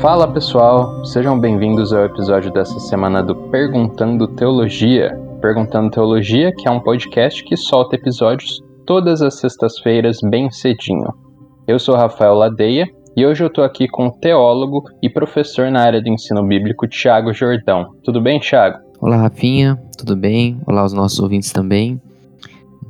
Fala pessoal, sejam bem-vindos ao episódio dessa semana do Perguntando Teologia. Perguntando Teologia, que é um podcast que solta episódios todas as sextas-feiras bem cedinho. Eu sou Rafael Ladeia e hoje eu tô aqui com o teólogo e professor na área do ensino bíblico Tiago Jordão. Tudo bem, Tiago? Olá, Rafinha, tudo bem? Olá aos nossos ouvintes também.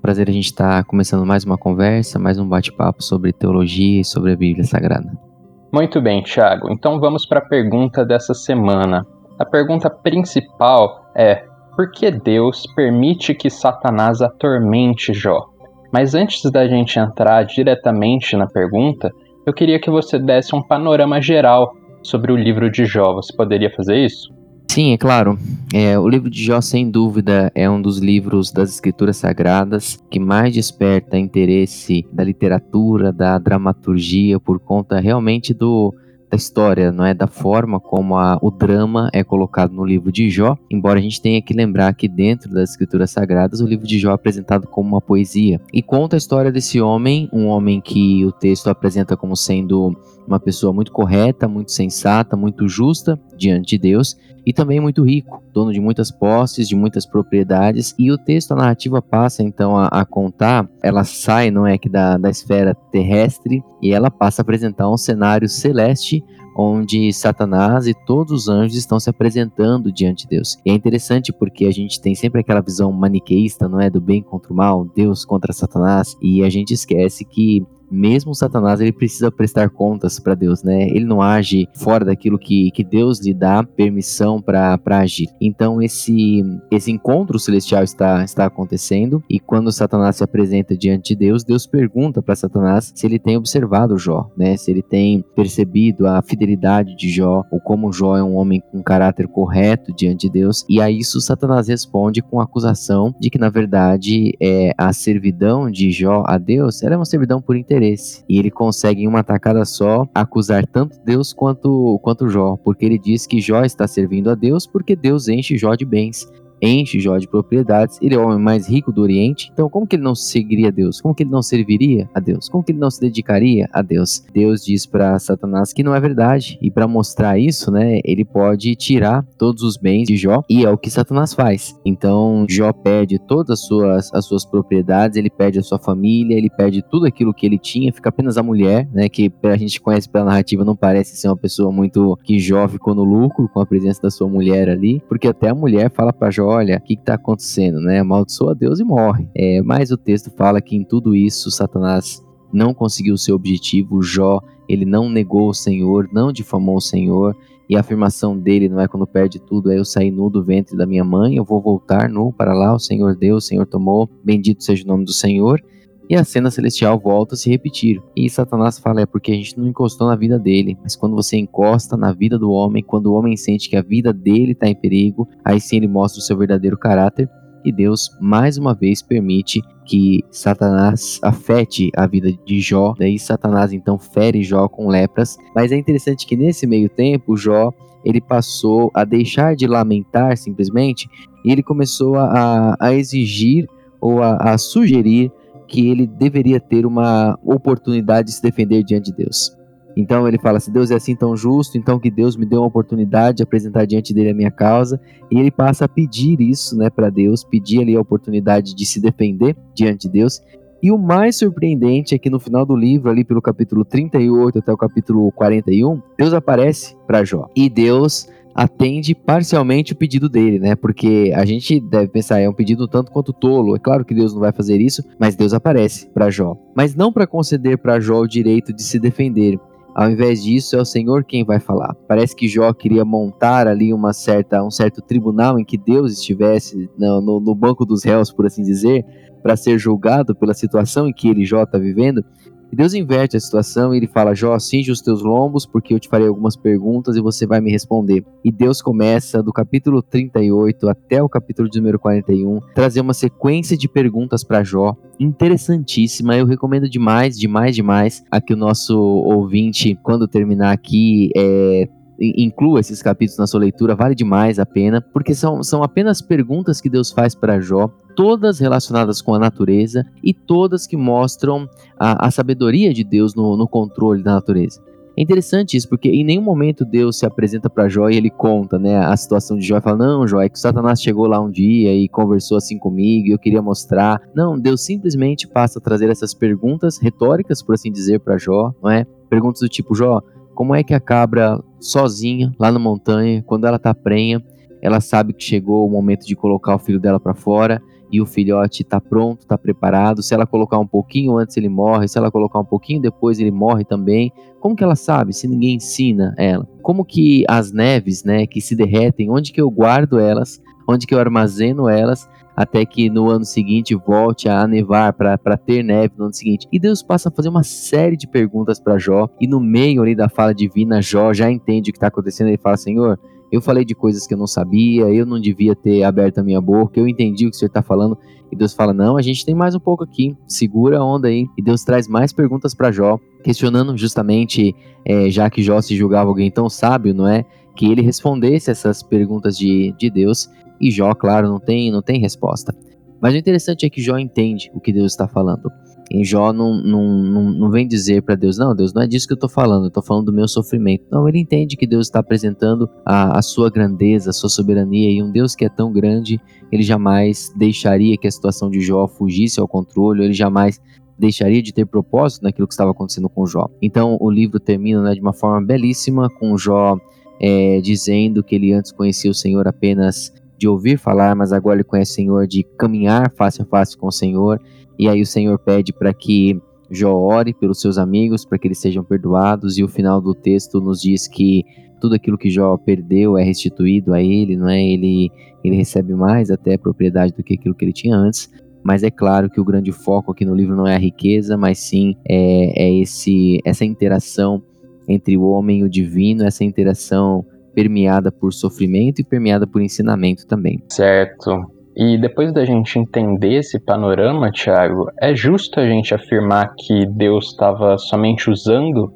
Prazer a gente estar tá começando mais uma conversa, mais um bate-papo sobre teologia e sobre a Bíblia Sagrada. Muito bem, Tiago. Então vamos para a pergunta dessa semana. A pergunta principal é: por que Deus permite que Satanás atormente Jó? Mas antes da gente entrar diretamente na pergunta, eu queria que você desse um panorama geral sobre o livro de Jó. Você poderia fazer isso? Sim, é claro. É, o livro de Jó, sem dúvida, é um dos livros das escrituras sagradas que mais desperta interesse da literatura, da dramaturgia, por conta realmente do, da história, não é da forma como a, o drama é colocado no livro de Jó, embora a gente tenha que lembrar que dentro das escrituras sagradas o livro de Jó é apresentado como uma poesia e conta a história desse homem, um homem que o texto apresenta como sendo uma pessoa muito correta, muito sensata, muito justa diante de Deus e também muito rico, dono de muitas posses, de muitas propriedades. E o texto, a narrativa passa então a, a contar, ela sai, não é que da, da esfera terrestre e ela passa a apresentar um cenário celeste onde Satanás e todos os anjos estão se apresentando diante de Deus. E é interessante porque a gente tem sempre aquela visão maniqueísta, não é, do bem contra o mal, Deus contra Satanás, e a gente esquece que mesmo Satanás ele precisa prestar contas para Deus, né? Ele não age fora daquilo que, que Deus lhe dá permissão para agir. Então esse esse encontro celestial está está acontecendo e quando Satanás se apresenta diante de Deus, Deus pergunta para Satanás se ele tem observado Jó, né? Se ele tem percebido a fidelidade de Jó ou como Jó é um homem com caráter correto diante de Deus. E a isso Satanás responde com a acusação de que na verdade é a servidão de Jó a Deus era uma servidão por interesse interesse. E ele consegue em uma tacada só acusar tanto Deus quanto, quanto Jó, porque ele diz que Jó está servindo a Deus porque Deus enche Jó de bens enche Jó de propriedades, ele é o homem mais rico do Oriente, então como que ele não seguiria a Deus? Como que ele não serviria a Deus? Como que ele não se dedicaria a Deus? Deus diz para Satanás que não é verdade, e para mostrar isso, né, ele pode tirar todos os bens de Jó, e é o que Satanás faz. Então Jó perde todas as suas, as suas propriedades, ele perde a sua família, ele perde tudo aquilo que ele tinha, fica apenas a mulher, né, que a gente conhece pela narrativa não parece ser uma pessoa muito que Jó ficou no lucro com a presença da sua mulher ali, porque até a mulher fala para Jó olha, o que está acontecendo, né? Amaldiçoa Deus e morre. É, mas o texto fala que em tudo isso Satanás não conseguiu o seu objetivo, Jó, ele não negou o Senhor, não difamou o Senhor, e a afirmação dele não é quando perde tudo, é eu saí nu do ventre da minha mãe, eu vou voltar nu para lá, o Senhor deu, o Senhor tomou, bendito seja o nome do Senhor e a cena celestial volta a se repetir. E Satanás fala: é porque a gente não encostou na vida dele. Mas quando você encosta na vida do homem, quando o homem sente que a vida dele está em perigo, aí sim ele mostra o seu verdadeiro caráter. E Deus, mais uma vez, permite que Satanás afete a vida de Jó. Daí Satanás então fere Jó com lepras. Mas é interessante que nesse meio tempo, Jó ele passou a deixar de lamentar simplesmente e ele começou a, a exigir ou a, a sugerir que ele deveria ter uma oportunidade de se defender diante de Deus. Então ele fala: se Deus é assim tão justo, então que Deus me dê uma oportunidade de apresentar diante dele a minha causa. E ele passa a pedir isso, né, para Deus, pedir ali a oportunidade de se defender diante de Deus. E o mais surpreendente é que no final do livro, ali pelo capítulo 38 até o capítulo 41, Deus aparece para Jó. E Deus atende parcialmente o pedido dele, né? Porque a gente deve pensar, é um pedido tanto quanto tolo. É claro que Deus não vai fazer isso, mas Deus aparece para Jó. Mas não para conceder para Jó o direito de se defender. Ao invés disso, é o Senhor quem vai falar. Parece que Jó queria montar ali uma certa, um certo tribunal em que Deus estivesse no, no, no banco dos réus, por assim dizer, para ser julgado pela situação em que ele, Jó, está vivendo. E Deus inverte a situação e ele fala: Jó, cinge os teus lombos, porque eu te farei algumas perguntas e você vai me responder. E Deus começa do capítulo 38 até o capítulo de número 41, trazer uma sequência de perguntas para Jó, interessantíssima. Eu recomendo demais, demais, demais a que o nosso ouvinte, quando terminar aqui, é, inclua esses capítulos na sua leitura, vale demais a pena, porque são, são apenas perguntas que Deus faz para Jó todas relacionadas com a natureza e todas que mostram a, a sabedoria de Deus no, no controle da natureza. É interessante isso, porque em nenhum momento Deus se apresenta para Jó e ele conta, né, a situação de Jó e fala: "Não, Jó, é que o Satanás chegou lá um dia e conversou assim comigo, e eu queria mostrar". Não, Deus simplesmente passa a trazer essas perguntas retóricas, por assim dizer, para Jó, não é? Perguntas do tipo: "Jó, como é que a cabra sozinha lá na montanha, quando ela tá prenha, ela sabe que chegou o momento de colocar o filho dela para fora e o filhote está pronto, está preparado. Se ela colocar um pouquinho antes ele morre, se ela colocar um pouquinho depois ele morre também. Como que ela sabe se ninguém ensina ela? Como que as neves, né, que se derretem, onde que eu guardo elas? Onde que eu armazeno elas? Até que no ano seguinte volte a nevar para ter neve no ano seguinte. E Deus passa a fazer uma série de perguntas para Jó, e no meio ali da fala divina, Jó já entende o que está acontecendo. Ele fala: Senhor, eu falei de coisas que eu não sabia, eu não devia ter aberto a minha boca, eu entendi o que o Senhor está falando. E Deus fala: Não, a gente tem mais um pouco aqui, segura a onda aí. E Deus traz mais perguntas para Jó, questionando justamente, é, já que Jó se julgava alguém tão sábio, não é? Que ele respondesse essas perguntas de, de Deus. E Jó, claro, não tem, não tem resposta. Mas o interessante é que Jó entende o que Deus está falando. Em Jó não, não, não, não vem dizer para Deus, não, Deus, não é disso que eu estou falando, eu estou falando do meu sofrimento. Não, ele entende que Deus está apresentando a, a sua grandeza, a sua soberania, e um Deus que é tão grande, ele jamais deixaria que a situação de Jó fugisse ao controle, ele jamais deixaria de ter propósito naquilo que estava acontecendo com Jó. Então o livro termina né, de uma forma belíssima, com Jó é, dizendo que ele antes conhecia o Senhor apenas de ouvir falar, mas agora ele conhece o Senhor de caminhar face a face com o Senhor. E aí o Senhor pede para que Jó ore pelos seus amigos, para que eles sejam perdoados. E o final do texto nos diz que tudo aquilo que Jó perdeu é restituído a ele, não é? Ele, ele recebe mais até propriedade do que aquilo que ele tinha antes. Mas é claro que o grande foco aqui no livro não é a riqueza, mas sim é, é esse, essa interação entre o homem e o divino, essa interação permeada por sofrimento e permeada por ensinamento também. Certo. E depois da gente entender esse panorama, Tiago, é justo a gente afirmar que Deus estava somente usando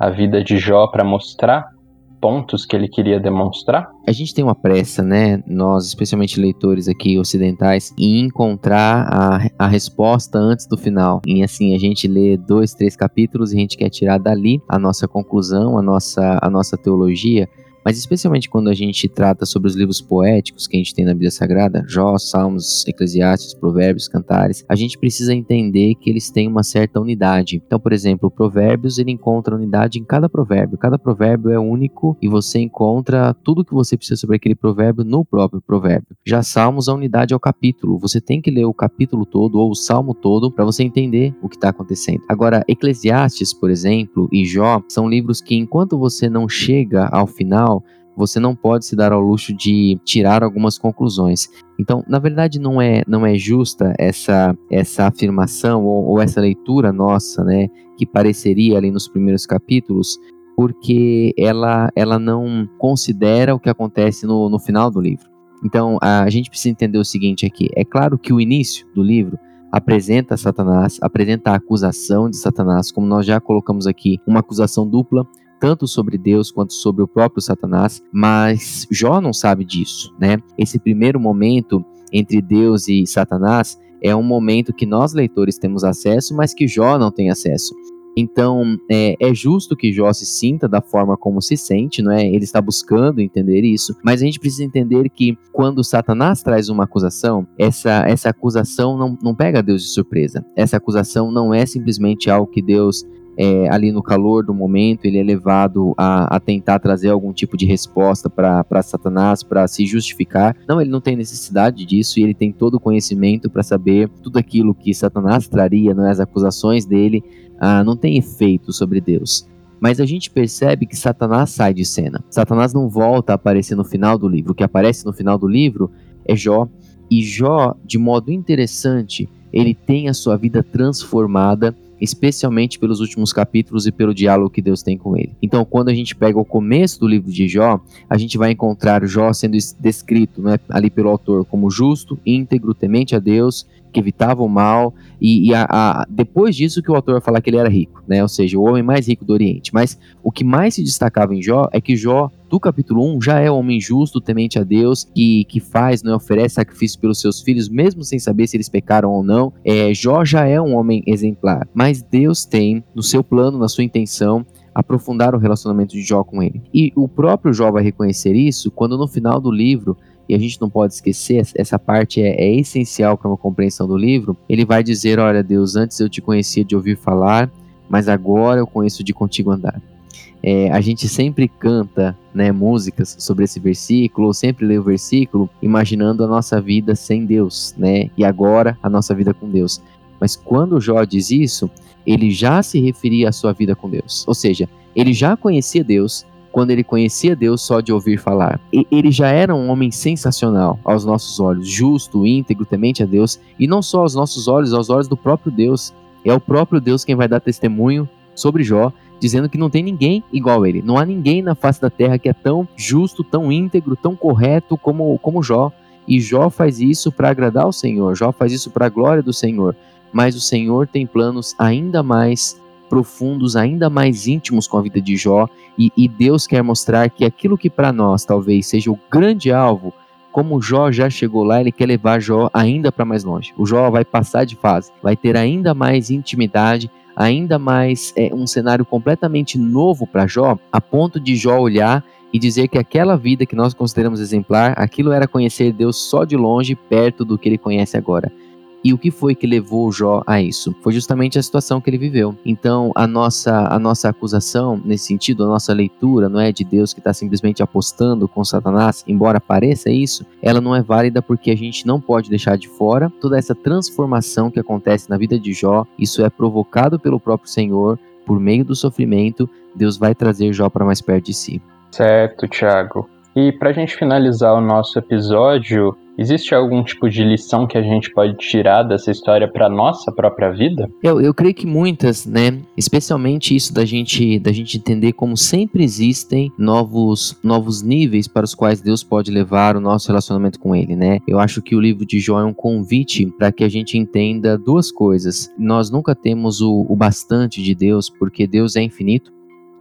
a vida de Jó para mostrar pontos que ele queria demonstrar? A gente tem uma pressa, né? Nós, especialmente leitores aqui ocidentais, em encontrar a, a resposta antes do final. E assim, a gente lê dois, três capítulos e a gente quer tirar dali a nossa conclusão, a nossa, a nossa teologia. Mas especialmente quando a gente trata sobre os livros poéticos que a gente tem na Bíblia Sagrada, Jó, Salmos, Eclesiastes, Provérbios, Cantares, a gente precisa entender que eles têm uma certa unidade. Então, por exemplo, Provérbios ele encontra unidade em cada provérbio. Cada provérbio é único e você encontra tudo o que você precisa sobre aquele provérbio no próprio provérbio. Já Salmos, a unidade é o capítulo. Você tem que ler o capítulo todo ou o salmo todo para você entender o que está acontecendo. Agora, Eclesiastes, por exemplo, e Jó são livros que enquanto você não chega ao final você não pode se dar ao luxo de tirar algumas conclusões. Então, na verdade, não é, não é justa essa, essa afirmação ou, ou essa leitura nossa, né, que pareceria ali nos primeiros capítulos, porque ela, ela não considera o que acontece no, no final do livro. Então, a gente precisa entender o seguinte aqui: é claro que o início do livro apresenta Satanás, apresenta a acusação de Satanás, como nós já colocamos aqui, uma acusação dupla tanto sobre Deus quanto sobre o próprio Satanás, mas Jó não sabe disso, né? Esse primeiro momento entre Deus e Satanás é um momento que nós leitores temos acesso, mas que Jó não tem acesso. Então, é, é, justo que Jó se sinta da forma como se sente, não é? Ele está buscando entender isso, mas a gente precisa entender que quando Satanás traz uma acusação, essa, essa acusação não, não pega Deus de surpresa. Essa acusação não é simplesmente algo que Deus é, ali no calor do momento, ele é levado a, a tentar trazer algum tipo de resposta para Satanás, para se justificar. Não, ele não tem necessidade disso e ele tem todo o conhecimento para saber tudo aquilo que Satanás traria, não é? as acusações dele, ah, não tem efeito sobre Deus. Mas a gente percebe que Satanás sai de cena. Satanás não volta a aparecer no final do livro. O que aparece no final do livro é Jó. E Jó, de modo interessante, ele tem a sua vida transformada especialmente pelos últimos capítulos e pelo diálogo que Deus tem com ele. Então, quando a gente pega o começo do livro de Jó, a gente vai encontrar Jó sendo descrito né, ali pelo autor como justo, íntegro, temente a Deus, que evitava o mal, e, e a, a, depois disso que o autor vai falar que ele era rico, né? ou seja, o homem mais rico do Oriente. Mas o que mais se destacava em Jó é que Jó do capítulo 1 já é um homem justo, temente a Deus, que, que faz, né, oferece sacrifício pelos seus filhos, mesmo sem saber se eles pecaram ou não. É, Jó já é um homem exemplar, mas Deus tem, no seu plano, na sua intenção, aprofundar o relacionamento de Jó com ele. E o próprio Jó vai reconhecer isso quando no final do livro e a gente não pode esquecer, essa parte é, é essencial para uma compreensão do livro. Ele vai dizer: Olha, Deus, antes eu te conhecia de ouvir falar, mas agora eu conheço de contigo andar. É, a gente sempre canta né, músicas sobre esse versículo, ou sempre lê o versículo imaginando a nossa vida sem Deus, né? E agora a nossa vida com Deus. Mas quando Jó diz isso, ele já se referia à sua vida com Deus. Ou seja, ele já conhecia Deus quando ele conhecia Deus só de ouvir falar. E ele já era um homem sensacional aos nossos olhos, justo, íntegro, temente a Deus, e não só aos nossos olhos, aos olhos do próprio Deus. É o próprio Deus quem vai dar testemunho sobre Jó dizendo que não tem ninguém igual a ele. Não há ninguém na face da terra que é tão justo, tão íntegro, tão correto como, como Jó. E Jó faz isso para agradar o Senhor, Jó faz isso para a glória do Senhor. Mas o Senhor tem planos ainda mais profundos, ainda mais íntimos com a vida de Jó, e, e Deus quer mostrar que aquilo que para nós talvez seja o grande alvo, como Jó já chegou lá, ele quer levar Jó ainda para mais longe. O Jó vai passar de fase, vai ter ainda mais intimidade, ainda mais é, um cenário completamente novo para Jó, a ponto de Jó olhar e dizer que aquela vida que nós consideramos exemplar, aquilo era conhecer Deus só de longe, perto do que ele conhece agora. E o que foi que levou Jó a isso? Foi justamente a situação que ele viveu. Então, a nossa, a nossa acusação, nesse sentido, a nossa leitura, não é de Deus que está simplesmente apostando com Satanás, embora pareça isso, ela não é válida porque a gente não pode deixar de fora toda essa transformação que acontece na vida de Jó. Isso é provocado pelo próprio Senhor, por meio do sofrimento, Deus vai trazer Jó para mais perto de si. Certo, Tiago. E para a gente finalizar o nosso episódio, Existe algum tipo de lição que a gente pode tirar dessa história para nossa própria vida? Eu, eu creio que muitas, né? Especialmente isso da gente da gente entender como sempre existem novos novos níveis para os quais Deus pode levar o nosso relacionamento com Ele, né? Eu acho que o livro de Jó é um convite para que a gente entenda duas coisas. Nós nunca temos o, o bastante de Deus, porque Deus é infinito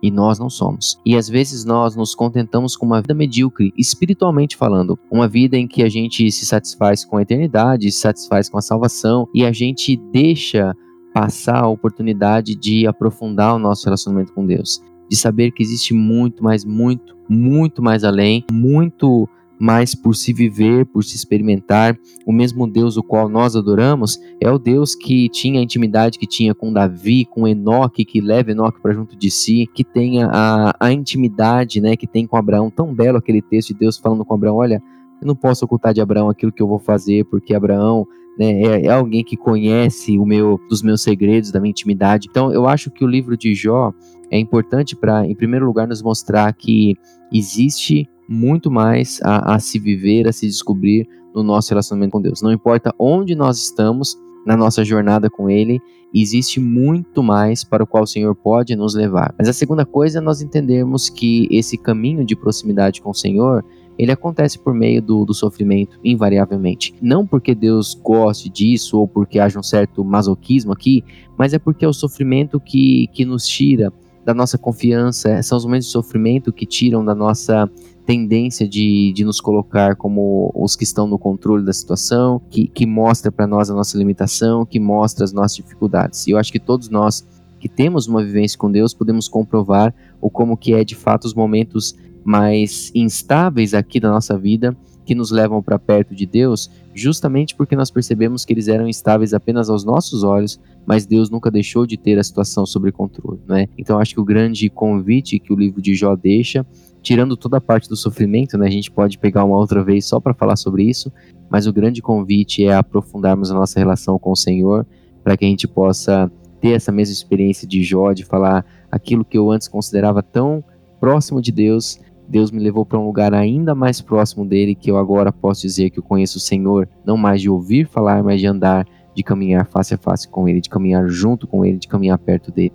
e nós não somos. E às vezes nós nos contentamos com uma vida medíocre, espiritualmente falando, uma vida em que a gente se satisfaz com a eternidade, se satisfaz com a salvação e a gente deixa passar a oportunidade de aprofundar o nosso relacionamento com Deus, de saber que existe muito, mais muito, muito mais além, muito mas por se viver, por se experimentar, o mesmo Deus o qual nós adoramos é o Deus que tinha a intimidade que tinha com Davi, com Enoque, que leva Enoque para junto de si, que tenha a, a intimidade né, que tem com Abraão. Tão belo aquele texto de Deus falando com Abraão: olha, eu não posso ocultar de Abraão aquilo que eu vou fazer, porque Abraão né, é, é, alguém que conhece o meu, dos meus segredos, da minha intimidade. Então, eu acho que o livro de Jó é importante para, em primeiro lugar, nos mostrar que existe muito mais a, a se viver, a se descobrir no nosso relacionamento com Deus. Não importa onde nós estamos na nossa jornada com Ele, existe muito mais para o qual o Senhor pode nos levar. Mas a segunda coisa é nós entendermos que esse caminho de proximidade com o Senhor ele acontece por meio do, do, sofrimento, invariavelmente. Não porque Deus goste disso ou porque haja um certo masoquismo aqui, mas é porque é o sofrimento que, que nos tira da nossa confiança, são os momentos de sofrimento que tiram da nossa tendência de, de nos colocar como os que estão no controle da situação, que, que mostra para nós a nossa limitação, que mostra as nossas dificuldades. E eu acho que todos nós que temos uma vivência com Deus podemos comprovar o como que é de fato os momentos mais instáveis aqui da nossa vida que nos levam para perto de Deus, justamente porque nós percebemos que eles eram instáveis apenas aos nossos olhos, mas Deus nunca deixou de ter a situação sob controle, não é? Então acho que o grande convite que o livro de Jó deixa tirando toda a parte do sofrimento, né, a gente pode pegar uma outra vez só para falar sobre isso, mas o grande convite é aprofundarmos a nossa relação com o Senhor, para que a gente possa ter essa mesma experiência de Jó, de falar aquilo que eu antes considerava tão próximo de Deus, Deus me levou para um lugar ainda mais próximo dele, que eu agora posso dizer que eu conheço o Senhor, não mais de ouvir falar, mas de andar, de caminhar face a face com ele, de caminhar junto com ele, de caminhar perto dele.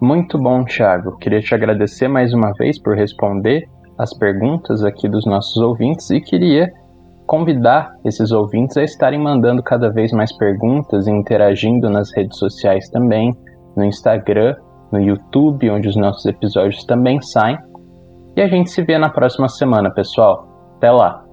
Muito bom, Thiago. Queria te agradecer mais uma vez por responder as perguntas aqui dos nossos ouvintes e queria convidar esses ouvintes a estarem mandando cada vez mais perguntas e interagindo nas redes sociais também, no Instagram, no YouTube, onde os nossos episódios também saem. E a gente se vê na próxima semana, pessoal. Até lá!